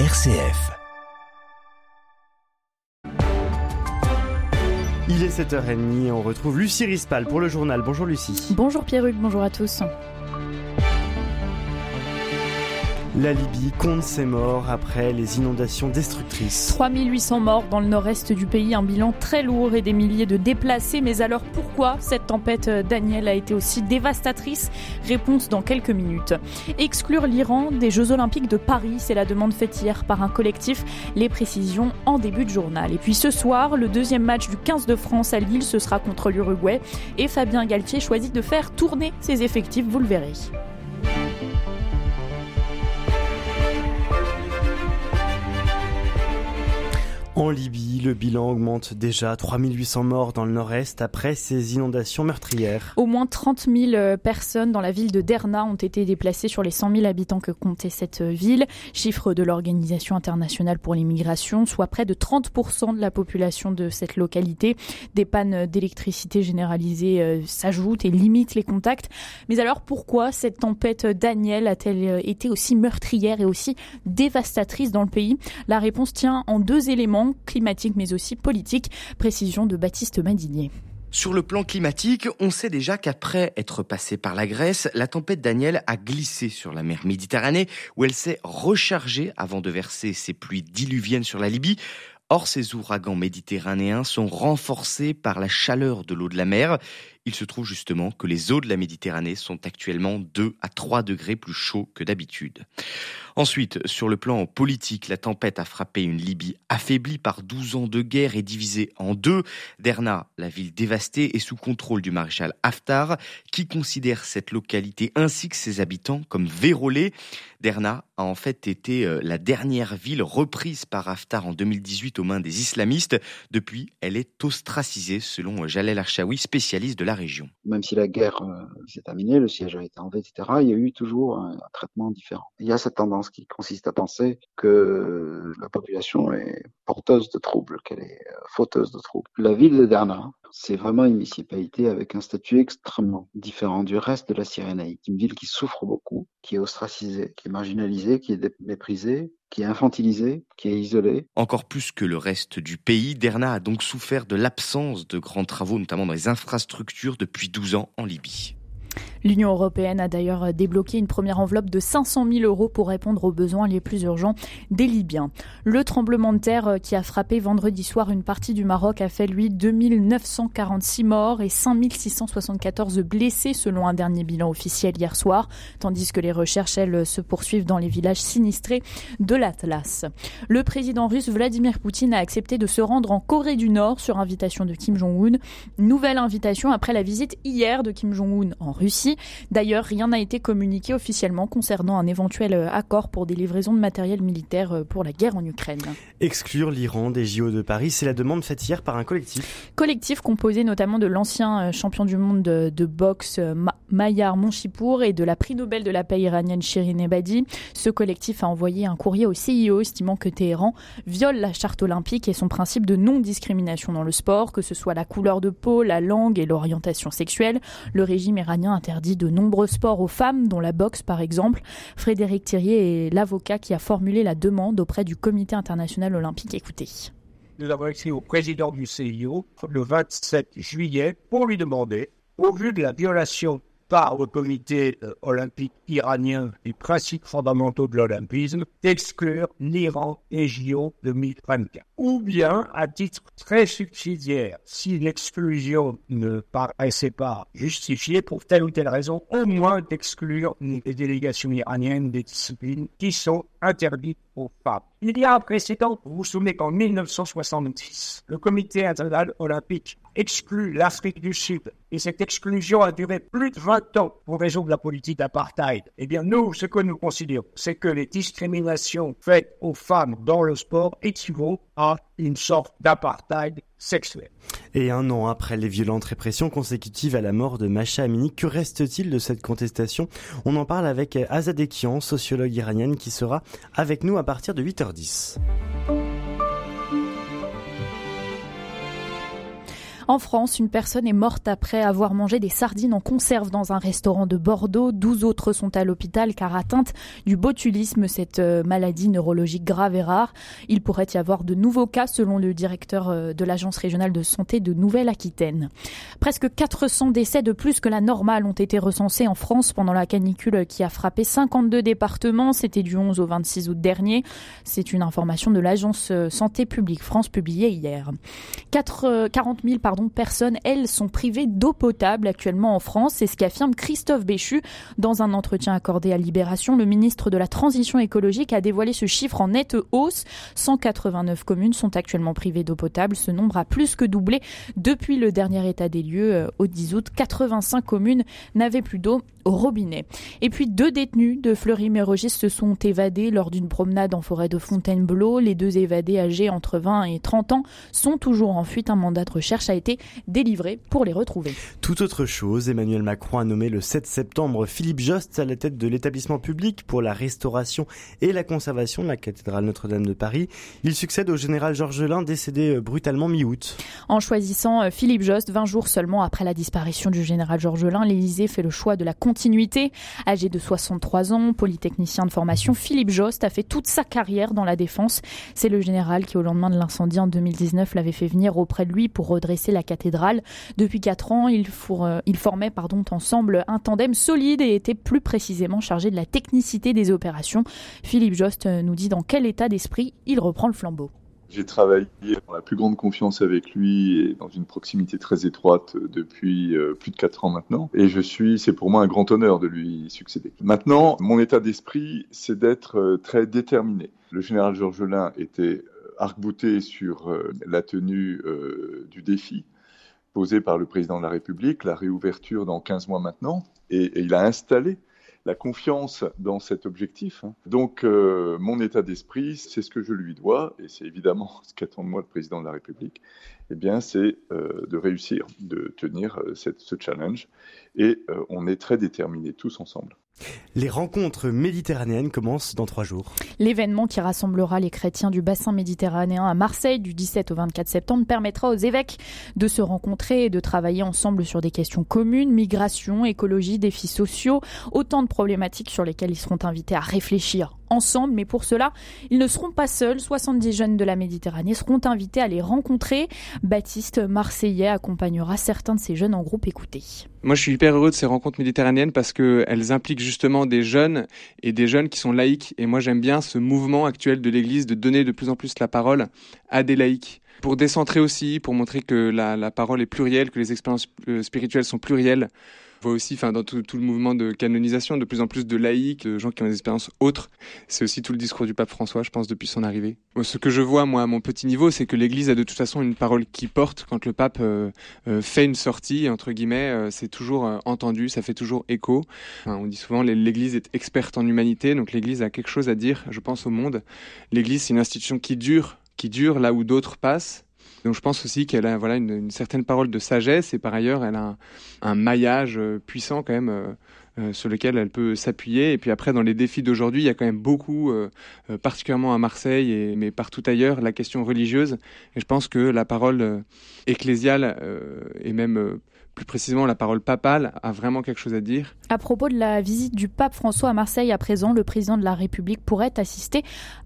RCF. Il est 7h30 et on retrouve Lucie Rispal pour le journal. Bonjour Lucie. Bonjour Pierruc, bonjour à tous. La Libye compte ses morts après les inondations destructrices. 3800 morts dans le nord-est du pays, un bilan très lourd et des milliers de déplacés. Mais alors pourquoi cette tempête euh, Daniel a été aussi dévastatrice? Réponse dans quelques minutes. Exclure l'Iran des Jeux Olympiques de Paris, c'est la demande faite hier par un collectif. Les précisions en début de journal. Et puis ce soir, le deuxième match du 15 de France à Lille, ce sera contre l'Uruguay. Et Fabien Galtier choisit de faire tourner ses effectifs, vous le verrez. En Libye, le bilan augmente déjà 3800 morts dans le nord-est après ces inondations meurtrières. Au moins 30 000 euh, personnes dans la ville de Derna ont été déplacées sur les 100 000 habitants que comptait cette euh, ville, chiffre de l'Organisation internationale pour l'immigration, soit près de 30% de la population de cette localité. Des pannes d'électricité généralisées euh, s'ajoutent et limitent les contacts. Mais alors pourquoi cette tempête Daniel a-t-elle été aussi meurtrière et aussi dévastatrice dans le pays? La réponse tient en deux éléments climatique mais aussi politique. Précision de Baptiste Madinier. Sur le plan climatique, on sait déjà qu'après être passée par la Grèce, la tempête Daniel a glissé sur la mer Méditerranée où elle s'est rechargée avant de verser ses pluies diluviennes sur la Libye. Or, ces ouragans méditerranéens sont renforcés par la chaleur de l'eau de la mer. Il se trouve justement que les eaux de la Méditerranée sont actuellement 2 à 3 degrés plus chauds que d'habitude. Ensuite, sur le plan politique, la tempête a frappé une Libye affaiblie par 12 ans de guerre et divisée en deux. Derna, la ville dévastée, est sous contrôle du maréchal Haftar, qui considère cette localité ainsi que ses habitants comme vérolés. Derna a en fait été euh, la dernière ville reprise par Haftar en 2018 aux mains des islamistes. Depuis, elle est ostracisée, selon Jalel Archaoui, spécialiste de la Même si la guerre euh, s'est terminée, le siège a été enlevé, etc., il y a eu toujours un, traitement différent. Il y a cette tendance qui consiste à penser que la population est porteuse de troubles, qu'elle est euh, fauteuse de troubles. La ville de Derna, c'est vraiment une municipalité avec un statut extrêmement différent du reste de la Cyrénaïque. Une ville qui souffre beaucoup, qui est ostracisée, qui est marginalisée, qui est méprisée, qui est infantilisée, qui est isolée. Encore plus que le reste du pays, Derna a donc souffert de l'absence de grands travaux, notamment dans les infrastructures, depuis 12 ans en Libye. L'Union européenne a d'ailleurs débloqué une première enveloppe de 500 000 euros pour répondre aux besoins les plus urgents des Libyens. Le tremblement de terre qui a frappé vendredi soir une partie du Maroc a fait, lui, 2946 morts et 5674 blessés selon un dernier bilan officiel hier soir, tandis que les recherches, elles, se poursuivent dans les villages sinistrés de l'Atlas. Le président russe Vladimir Poutine a accepté de se rendre en Corée du Nord sur invitation de Kim Jong-un. Nouvelle invitation après la visite hier de Kim Jong-un en Russie. D'ailleurs, rien n'a été communiqué officiellement concernant un éventuel euh, accord pour des livraisons de matériel militaire euh, pour la guerre en Ukraine. Exclure l'Iran des JO de Paris, c'est la demande faite hier par un collectif. Collectif composé notamment de l'ancien euh, champion du monde de, boxe Mayar Monchipour et de la prix Nobel de la paix iranienne Shirin Ebadi. Ce collectif a envoyé un courrier au CIO estimant que Téhéran viole la charte olympique et son principe de non-discrimination dans le sport, que ce soit la couleur de peau, la langue et l'orientation sexuelle. Le régime iranien interdit de nombreux sports aux femmes, dont la boxe par exemple. Frédéric Thirier est l'avocat qui a formulé la demande auprès du Comité international olympique. Écoutez. Nous avons écrit au président du CIO le 27 juillet pour lui demander, au vu de la violation par le comité euh, olympique iranien des principes fondamentaux de l'olympisme d'exclure l'Iran et JO 2024. Ou bien, à titre très subsidiaire, si l'exclusion ne paraissait pas justifiée pour telle ou telle raison, au moins d'exclure les délégations iraniennes des disciplines qui sont interdites aux femmes. Il y a un précédent, vous vous souvenez qu'en 1970, le comité international olympique exclut l'Afrique du Sud et cette exclusion a duré plus de 20 ans pour résoudre la politique d'apartheid. Eh bien, nous, ce que nous considérons, c'est que les discriminations faites aux femmes dans le sport équivaut à une sorte d'apartheid sexuel. Et un an après les violentes répressions consécutives à la mort de Masha Amini, que reste-t-il de cette contestation? On en parle avec Azadekian, sociologue iranienne, qui sera avec nous à partir de 8h10. En France, une personne est morte après avoir mangé des sardines en conserve dans un restaurant de Bordeaux. 12 autres sont à l'hôpital car atteintes du botulisme, cette euh, maladie neurologique grave et rare. Il pourrait y avoir de nouveaux cas selon le directeur euh, de l'Agence régionale de santé de Nouvelle-Aquitaine. Presque 400 décès de plus que la normale ont été recensés en France pendant la canicule qui a frappé 52 départements. C'était du 11 au 26 août dernier. C'est une information de l'Agence euh, Santé publique France publiée hier. 4, 40 000 pardon, personnes, elles, sont privées d'eau potable actuellement en France. C'est ce qu'affirme Christophe Béchu dans un entretien accordé à Libération. Le ministre de la Transition écologique a dévoilé ce chiffre en nette hausse. 189 communes sont actuellement privées d'eau potable. Ce nombre a plus que doublé depuis le dernier état des lieux euh, au 10 août. 85 communes n'avaient plus d'eau au robinet. Et puis deux détenus de Fleury-Mérogis se sont évadés lors d'une promenade en forêt de Fontainebleau. Les deux évadés âgés entre 20 et 30 ans sont toujours en fuite. Un mandat de recherche a été délivré pour les retrouver. Tout autre chose, Emmanuel Macron a nommé le 7 septembre Philippe Jost à la tête de l'établissement public pour la restauration et la conservation de la cathédrale Notre-Dame de Paris. Il succède au général Georges Lin décédé euh, brutalement mi-août. En choisissant euh, Philippe Jost, 20 jours seulement après la disparition du général Georges Lin, l'Élysée fait le choix de la continuité. Âgé de 63 ans, polytechnicien de formation, Philippe Jost a fait toute sa carrière dans la défense. C'est le général qui, au lendemain de l'incendie en 2019, l'avait fait venir auprès de lui pour redresser la cathédrale. Depuis quatre ans, ils, euh, formaient pardon, ensemble un tandem solide et étaient plus précisément chargés de la technicité des opérations. Philippe Jost euh, nous dit dans quel état d'esprit il reprend le flambeau. J'ai travaillé dans la plus grande confiance avec lui et dans une proximité très étroite depuis euh, plus de quatre ans maintenant. Et je suis, c'est pour moi un grand honneur de lui succéder. Maintenant, mon état d'esprit, c'est d'être très déterminé. Le général Georges Lin était arc-bouté sur la tenue du défi posé par le président de la République, la réouverture dans 15 mois maintenant, et, il a installé la confiance dans cet objectif. Hein. Donc, euh, mon état d'esprit, c'est ce que je lui dois, et c'est évidemment ce qu'attend de moi le président de la République, eh bien, c'est euh, de réussir, de tenir euh, ce challenge, et on est très déterminés tous ensemble. Les rencontres méditerranéennes commencent dans trois jours. L'événement qui rassemblera les chrétiens du bassin méditerranéen à Marseille du 17 au 24 septembre permettra aux évêques de se rencontrer et de travailler ensemble sur des questions communes, migration, écologie, défis sociaux, autant de problématiques sur lesquelles ils seront invités à réfléchir ensemble. Mais pour cela, ils ne seront pas seuls. 70 jeunes de la Méditerranée seront invités à les rencontrer. Baptiste Marseillais accompagnera certains de ces jeunes en groupe écouté. Moi, je suis hyper heureux de ces rencontres méditerranéennes parce qu'elles impliquent justement des jeunes et des jeunes qui sont laïcs. Et moi, j'aime bien ce mouvement actuel de l'Église de donner de plus en plus la parole à des laïcs pour décentrer aussi, pour montrer que la, la parole est plurielle, que les expériences euh, spirituelles sont plurielles voit aussi, dans tout, le mouvement de canonisation, de plus en plus de laïcs, de gens qui ont des expériences autres. C'est aussi tout le discours du pape François, je pense, depuis son arrivée. Ce que je vois, moi, à mon petit niveau, c'est que l'Église a de toute façon une parole qui porte. Quand le pape euh, euh, fait une sortie, entre guillemets, euh, c'est toujours entendu, ça fait toujours écho. on dit souvent l'Église est experte en humanité, donc l'Église a quelque chose à dire, je pense, au monde. L'Église, c'est une institution qui dure, qui dure là où d'autres passent donc je pense aussi qu'elle a voilà une, certaine parole de sagesse et par ailleurs elle a un, maillage euh, puissant quand même euh, euh, sur lequel elle peut s'appuyer. Et puis après, dans les défis d'aujourd'hui, il y a quand même beaucoup, particulièrement à Marseille, et, mais partout ailleurs, la question religieuse. Et je pense que la parole ecclésiale et même plus précisément la parole papale, a vraiment quelque chose à dire. À propos de la visite du pape François à Marseille à présent, le président de la République pourrait assister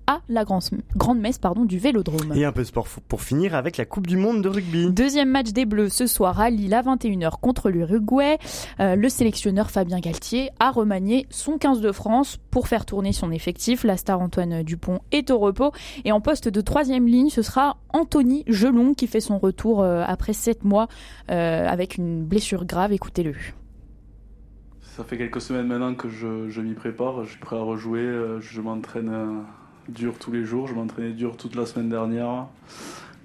à la grande messe pardon, du Vélodrome. Et un peu de sport pour finir avec la Coupe du Monde de rugby. Deuxième match des Bleus ce soir à Lille à 21h contre l'Uruguay. Euh, le sélectionneur Fabien Galtier a remanié son 15 de France pour faire tourner son effectif. La star Antoine Dupont est au repos et en poste de troisième ligne, ce sera Anthony Gelon qui fait son retour euh, après sept mois euh, avec une blessure grave. Écoutez-le. Ça fait quelques semaines maintenant que je, je m'y prépare. Je suis prêt à rejouer. Je m'entraîne dur tous les jours. Je m'entraînais dur toute la semaine dernière.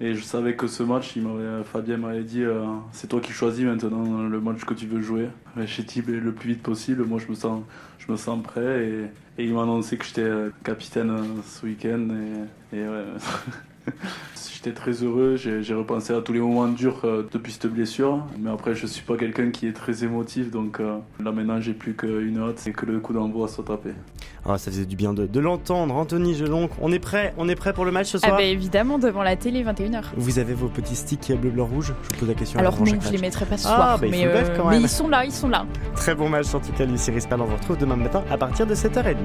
Et je savais que ce match, il Fabien m'avait dit euh, c'est toi qui choisis maintenant le match que tu veux jouer. Chez Tib le plus vite possible. Moi, je me sens, je me sens prêt. Et, il m'a annoncé que j'étais euh, capitaine euh, ce week-end. Et, et ouais. J'étais très heureux, j'ai repensé à tous les moments durs depuis cette blessure. Mais après, je suis pas quelqu'un qui est très émotif, donc là maintenant, j'ai plus qu'une hâte, et que le coup d'envoi soit tapé. Ah, ça faisait du bien de, l'entendre. Anthony Gelon, on est prêt On est prêt pour le match ce soir ah bah évidemment, devant la télé, 21h. Vous avez vos petits sticks bleu, blanc, rouge Je vous pose la question. Alors non, je les mettrai pas ce ah, soir. Bah, mais, euh, mais ils sont là, ils sont là. Très bon match en tout cas, Lucie Rispal. On vous retrouve demain matin à partir de 7h30.